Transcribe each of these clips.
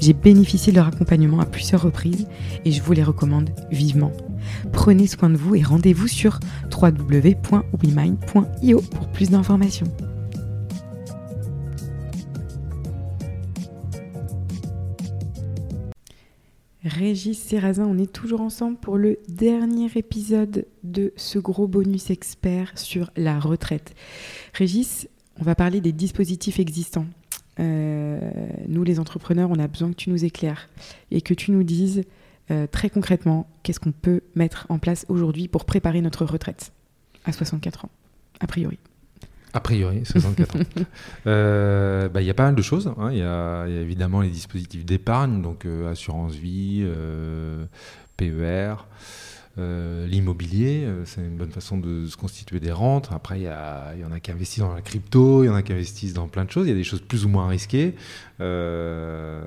J'ai bénéficié de leur accompagnement à plusieurs reprises et je vous les recommande vivement. Prenez soin de vous et rendez-vous sur www.wemind.io pour plus d'informations. Régis Serrazin, on est toujours ensemble pour le dernier épisode de ce gros bonus expert sur la retraite. Régis, on va parler des dispositifs existants. Euh, nous, les entrepreneurs, on a besoin que tu nous éclaires et que tu nous dises euh, très concrètement qu'est-ce qu'on peut mettre en place aujourd'hui pour préparer notre retraite à 64 ans, a priori. A priori, 64 ans. Euh, bah, il y a pas mal de choses. Hein. Il y, a évidemment les dispositifs d'épargne, donc assurance vie, PER. Euh, l'immobilier, euh, c'est une bonne façon de se constituer des rentes. Après, il y, en a qui investissent dans la crypto, il y en a qui investissent dans plein de choses. Il y a des choses plus ou moins risquées. Euh,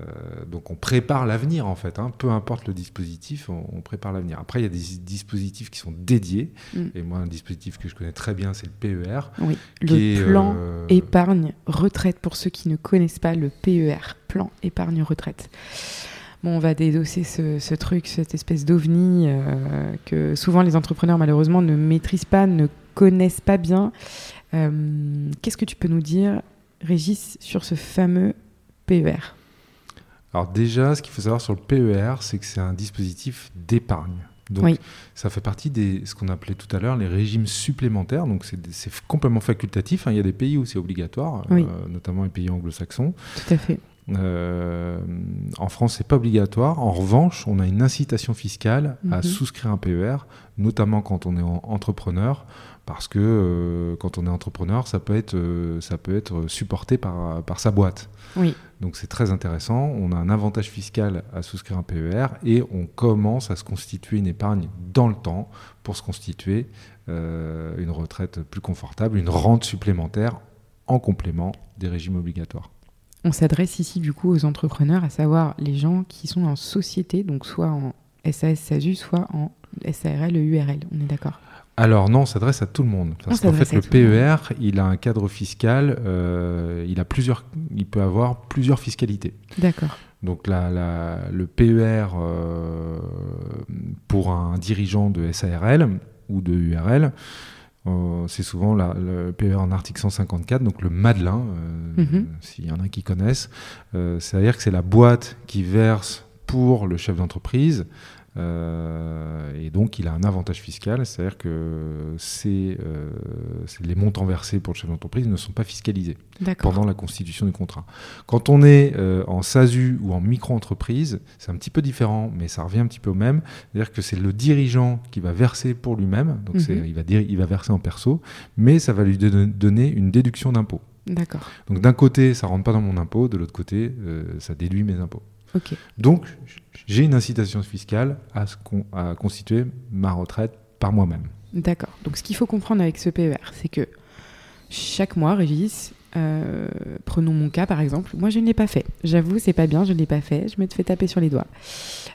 donc, on prépare l'avenir, en fait. Hein. Peu importe le dispositif, on, prépare l'avenir. Après, il y a des dispositifs qui sont dédiés. Mm. Et moi, un dispositif que je connais très bien, c'est le PER. Oui, le plan épargne retraite. Pour ceux qui ne connaissent pas le PER, plan épargne retraite bon, on va désosser ce, truc, cette espèce d'ovni euh, que souvent les entrepreneurs malheureusement ne maîtrisent pas, ne connaissent pas bien. Euh, qu'est-ce que tu peux nous dire, Régis, sur ce fameux PER Alors déjà, ce qu'il faut savoir sur le PER, c'est que c'est un dispositif d'épargne. Donc, ça fait partie de ce qu'on appelait tout à l'heure les régimes supplémentaires. Donc, c'est complètement facultatif. Hein. Il y a des pays où c'est obligatoire, euh, notamment les pays anglo-saxons. Tout à fait. Euh, en France, c'est pas obligatoire. En revanche, on a une incitation fiscale à mhm. souscrire un PER, notamment quand on est entrepreneur, parce que euh, quand on est entrepreneur, ça peut être, euh, ça peut être supporté par, par sa boîte. Oui. Donc c'est très intéressant. On a un avantage fiscal à souscrire un PER et on commence à se constituer une épargne dans le temps pour se constituer une retraite plus confortable, une rente supplémentaire en complément des régimes obligatoires. On s'adresse ici du coup aux entrepreneurs, à savoir les gens qui sont en société, donc soit en SAS, SASU, soit en SARL, URL. On est d'accord? Alors non, on s'adresse à tout le monde. Parce qu'en fait, le PER, il a un cadre fiscal, euh, il, a plusieurs, il peut avoir plusieurs fiscalités. D'accord. Donc la, le PER euh, pour un dirigeant de SARL ou de URL, euh, c'est souvent le PER en article 154, donc le Madelin, euh, mhm. s'il y en a qui connaissent. Euh, c'est-à-dire que c'est la boîte qui verse pour le chef d'entreprise et donc, il a un avantage fiscal, c'est-à-dire que euh, les montants versés pour le chef d'entreprise ne sont pas fiscalisés pendant la constitution du contrat. Quand on est euh, en SASU ou en micro-entreprise, c'est un petit peu différent, mais ça revient un petit peu au même. C'est-à-dire que c'est le dirigeant qui va verser pour lui-même, donc mhm. il, va il va verser en perso, mais ça va lui donner une déduction d'impôt. D'accord. Donc d'un côté, ça rentre pas dans mon impôt, de l'autre côté, ça déduit mes impôts. Donc, j'ai une incitation fiscale à, à constituer ma retraite par moi-même. D'accord. Donc, ce qu'il faut comprendre avec ce PER, c'est que chaque mois, Régis, euh, prenons mon cas par exemple, moi je ne l'ai pas fait. J'avoue, c'est pas bien, je ne l'ai pas fait. Je me fais taper sur les doigts.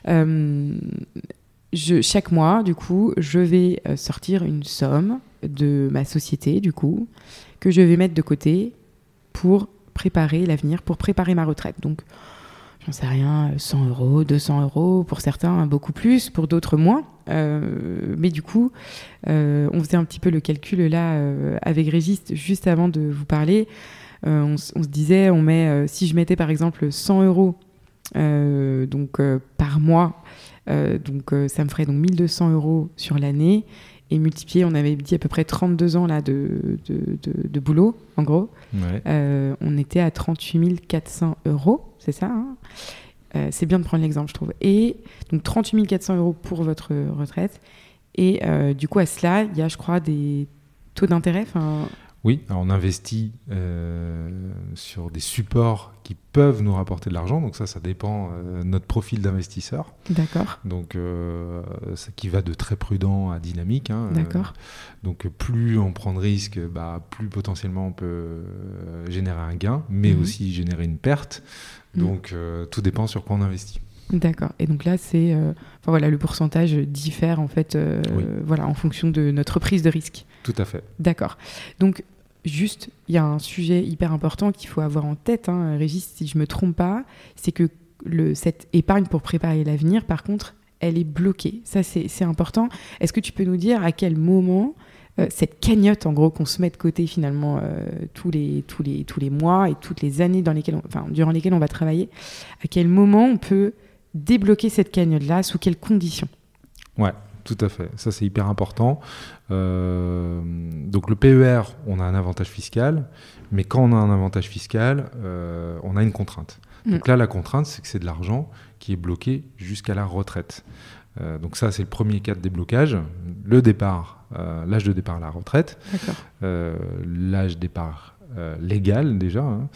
Euh, je, chaque mois, du coup, je vais euh, sortir une somme de ma société, du coup, que je vais mettre de côté pour préparer l'avenir, pour préparer ma retraite. Donc, j'en sais rien, 100 euros, 200 euros, pour certains beaucoup plus, pour d'autres moins. Euh, mais du coup, euh, on faisait un petit peu le calcul là euh, avec Régis juste avant de vous parler. On, se disait, on met, si je mettais par exemple 100 euros donc par mois. donc ça me ferait donc 1200 euros sur l'année et multiplié, on avait dit à peu près 32 ans là de, de, boulot, en gros. on était à 38 400 euros, c'est ça hein? C'est bien de prendre l'exemple, je trouve. Et donc 38 400 euros pour votre retraite. Et du coup, à cela, il y a, je crois, des taux d'intérêt oui, on investit euh, sur des supports qui peuvent nous rapporter de l'argent. Donc ça, ça dépend euh, de notre profil d'investisseur. D'accord. Donc, euh, ça qui va de très prudent à dynamique. Hein, D'accord. donc, plus on prend de risques, bah, plus potentiellement on peut générer un gain, mais mhm. aussi générer une perte. Mhm. Donc, tout dépend sur quoi on investit. D'accord. Et donc là, c'est, enfin voilà, le pourcentage diffère en fait, voilà, en fonction de notre prise de risque. Tout à fait. D'accord. Donc, juste, il y a un sujet hyper important qu'il faut avoir en tête, hein, Régis, si je me trompe pas, c'est que le, cette épargne pour préparer l'avenir, par contre, elle est bloquée. Ça, c'est important. Est-ce que tu peux nous dire à quel moment euh, cette cagnotte, en gros, qu'on se met de côté finalement euh, tous, les, tous, les, tous les mois et toutes les années dans lesquelles enfin, durant lesquelles on va travailler, à quel moment on peut débloquer cette cagnotte-là, sous quelles conditions? Ouais, tout à fait. Ça, c'est hyper important. Euh, donc, le PER, on a un avantage fiscal, mais quand on a un avantage fiscal, euh, on a une contrainte. Mm. Donc là, la contrainte, c'est que c'est de l'argent qui est bloqué jusqu'à la retraite. Euh, donc ça, c'est le premier cas de déblocage. Le départ, l'âge de départ à la retraite, l'âge de départ légal déjà. Hein.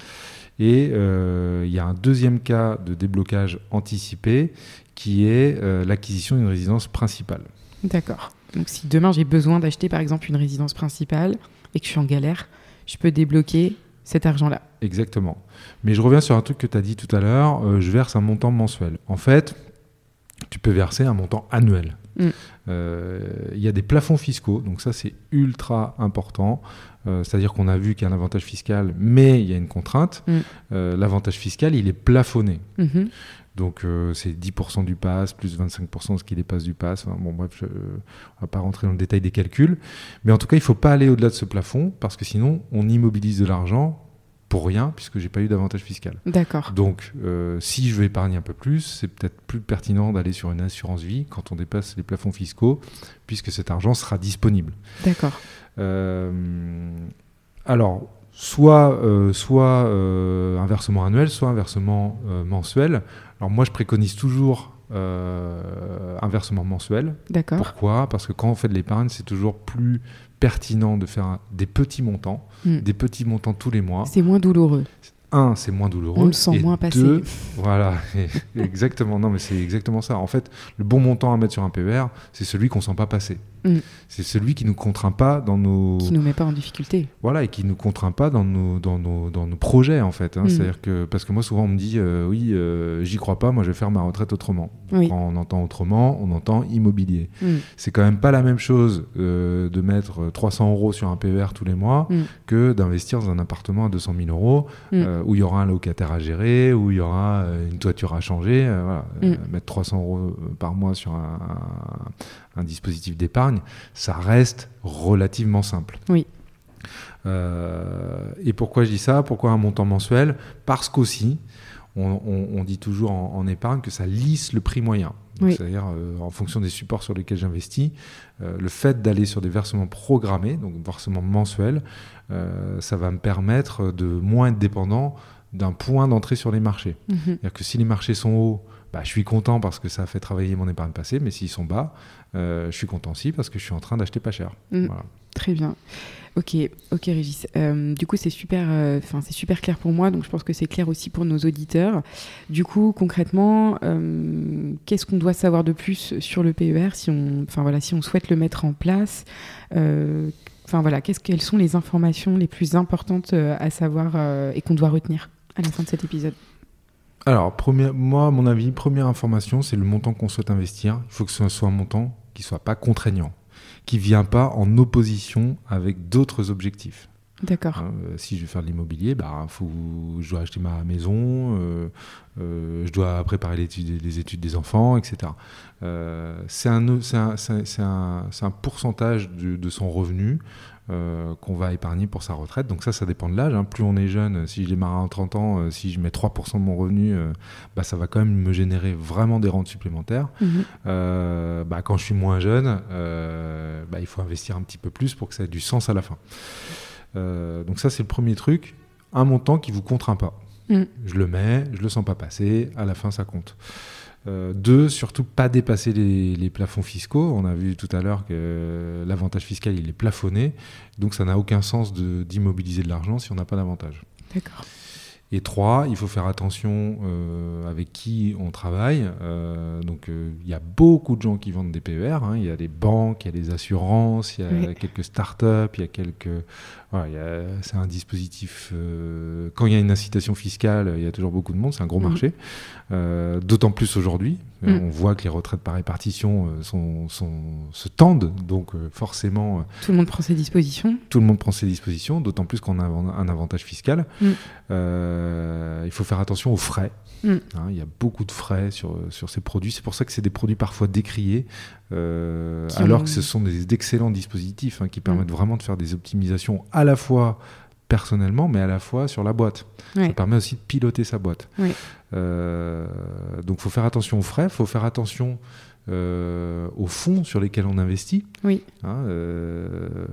Et il y a un deuxième cas de déblocage anticipé qui est l'acquisition d'une résidence principale. D'accord. Donc si demain j'ai besoin d'acheter par exemple une résidence principale et que je suis en galère, je peux débloquer cet argent-là. Exactement. Mais je reviens sur un truc que tu as dit tout à l'heure, euh, je verse un montant mensuel. En fait, tu peux verser un montant annuel. Mm. Euh, il y a des plafonds fiscaux, donc ça c'est ultra important. Euh, c'est-à-dire qu'on a vu qu'il y a un avantage fiscal, mais il y a une contrainte. Mm. L'avantage fiscal, il est plafonné. Mm-hmm. Donc euh, c'est 10% du pass, plus 25% de ce qui dépasse du pass. bon bref, je, on va pas rentrer dans le détail des calculs. Mais en tout cas, il ne faut pas aller au-delà de ce plafond, parce que sinon, on immobilise de l'argent pour rien, puisque j'ai pas eu d'avantage fiscal. D'accord. Donc euh, si je veux épargner un peu plus, c'est peut-être plus pertinent d'aller sur une assurance vie quand on dépasse les plafonds fiscaux, puisque cet argent sera disponible. D'accord. Euh, alors, soit, soit un versement annuel, soit un versement mensuel. Alors moi, je préconise toujours euh, un versement mensuel. D'accord. Pourquoi? Parce que quand on fait de l'épargne, c'est toujours plus pertinent de faire des petits montants, hmm. des petits montants tous les mois. C'est moins douloureux un, c'est moins douloureux. On le sent moins passer. Deux, voilà, exactement. Non, mais c'est exactement ça. En fait, le bon montant à mettre sur un PER, c'est celui qu'on sent pas passer. Mm. C'est celui qui nous contraint pas dans nos. Qui nous met pas en difficulté. Voilà, et qui nous contraint pas dans nos, dans nos, dans nos projets, en fait. Hein. Mm. C'est-à-dire que, parce que moi, souvent, on me dit, euh, oui, euh, j'y crois pas, moi, je vais faire ma retraite autrement. Quand on entend autrement, on entend immobilier. Mm. C'est quand même pas la même chose euh, de mettre 300 euros sur un PER tous les mois que d'investir dans un appartement à 200 000 euros où il y aura un locataire à gérer, où il y aura une toiture à changer. mettre 300 euros par mois sur un, un dispositif d'épargne, ça reste relativement simple. Oui. Euh, et pourquoi je dis ça? Pourquoi un montant mensuel? Parce qu'aussi, on, dit toujours en, épargne que ça lisse le prix moyen. C'est-à-dire, euh, en fonction des supports sur lesquels j'investis, euh, le fait d'aller sur des versements programmés, donc versements mensuels, ça va me permettre de moins être dépendant d'un point d'entrée sur les marchés. Mhm. C'est-à-dire que si les marchés sont hauts, bah, je suis content parce que ça a fait travailler mon épargne passée, mais s'ils sont bas, euh, je suis content aussi parce que je suis en train d'acheter pas cher. Mm. Très bien. Ok, ok Régis. Euh, du coup, c'est super, euh, c'est super clair pour moi, donc je pense que c'est clair aussi pour nos auditeurs. Du coup, concrètement, qu'est-ce qu'on doit savoir de plus sur le PER si on, enfin voilà, si on souhaite le mettre en place Enfin voilà, quelles sont les informations les plus importantes à savoir et qu'on doit retenir à la fin de cet épisode? Alors, moi, à mon avis, première information, c'est le montant qu'on souhaite investir. Il faut que ce soit un montant qui soit pas contraignant, qui vient pas en opposition avec d'autres objectifs. D'accord. Hein, euh, si je vais faire de l'immobilier, bah, faut, je dois acheter ma maison, euh, euh, je dois préparer les études des enfants, etc. c'est un, un, un, pourcentage de, de, son revenu euh, qu'on va épargner pour sa retraite. Donc ça, ça dépend de l'âge. hein. Plus on est jeune, si je démarre à 30 ans, euh, si je mets 3% de mon revenu, euh, bah, ça va quand même me générer vraiment des rentes supplémentaires. Mhm. Euh, bah, quand je suis moins jeune, euh, bah, il faut investir un petit peu plus pour que ça ait du sens à la fin. Euh, donc ça, c'est le premier truc. Un montant qui vous contraint pas. Mm. Je le mets, je le sens pas passer, à la fin, ça compte. Euh, deux, surtout pas dépasser les, plafonds fiscaux. On a vu tout à l'heure que l'avantage fiscal, il est plafonné. Donc ça n'a aucun sens de- d'immobiliser de l'argent si on n'a pas d'avantage. D'accord. Et trois, il faut faire attention euh, avec qui on travaille. Euh, donc, euh, il y a beaucoup de gens qui vendent des PER. hein. Il y a des banques, il y a des assurances, il y a Oui. quelques startups, il y a quelques. Voilà, c'est un dispositif. quand il y a une incitation fiscale, il y a toujours beaucoup de monde. C'est un gros Mhm. marché. D'autant plus aujourd'hui. Mhm. On voit que les retraites par répartition euh, sont, sont- se tendent. Donc, euh, forcément, euh, Tout le monde prend ses dispositions. tout le monde prend ses dispositions, d'autant plus qu'on a un avantage fiscal. Mm. Euh, il faut faire attention aux frais. Mm. Hein, il y a beaucoup de frais sur, sur ces produits. C'est pour ça que c'est des produits parfois décriés, euh, alors ont- que ce sont des d'excellents dispositifs hein, qui Mm. permettent vraiment de faire des optimisations à la fois personnellement, mais à la fois sur la boîte. Ouais. Ça permet aussi de piloter sa boîte. Ouais. Euh, donc, il faut faire attention aux frais, il faut faire attention euh, aux fonds sur lesquels on investit. Oui. Hein, euh,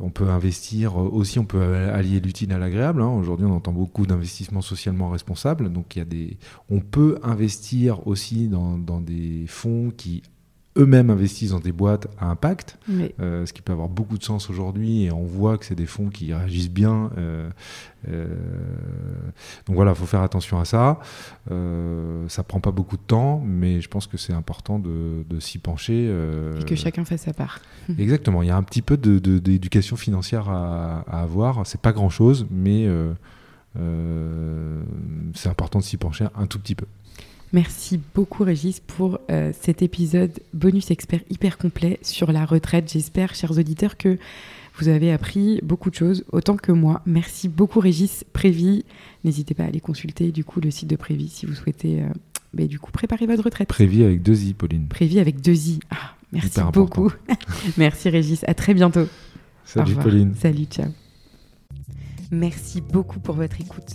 on peut investir aussi, on peut allier l'utile à l'agréable. hein. Aujourd'hui, on entend beaucoup d'investissements socialement responsables. Donc, il y a des, on peut investir aussi dans, dans des fonds qui eux-mêmes investissent dans des boîtes à impact, euh, ce qui peut avoir beaucoup de sens aujourd'hui. Et on voit que c'est des fonds qui réagissent bien. euh, euh, donc voilà, il faut faire attention à ça. Ça prend pas beaucoup de temps, mais je pense que c'est important de, de s'y pencher. et que chacun fasse sa part. Exactement, il y a un petit peu de- de- d'éducation financière à, à avoir. C'est pas grand chose, mais c'est important de s'y pencher un tout petit peu. Merci beaucoup Régis pour euh, cet épisode bonus expert hyper complet sur la retraite. J'espère, chers auditeurs, que vous avez appris beaucoup de choses, autant que moi. Merci beaucoup Régis Prévi. N'hésitez pas à aller consulter du coup le site de Prévi si vous souhaitez euh, bah, du coup préparer votre retraite. Prévis avec deux i, Pauline. Prévi avec deux i. Ah, merci beaucoup. merci Régis. À très bientôt. Salut. Pauline. Salut, ciao. Merci beaucoup pour votre écoute.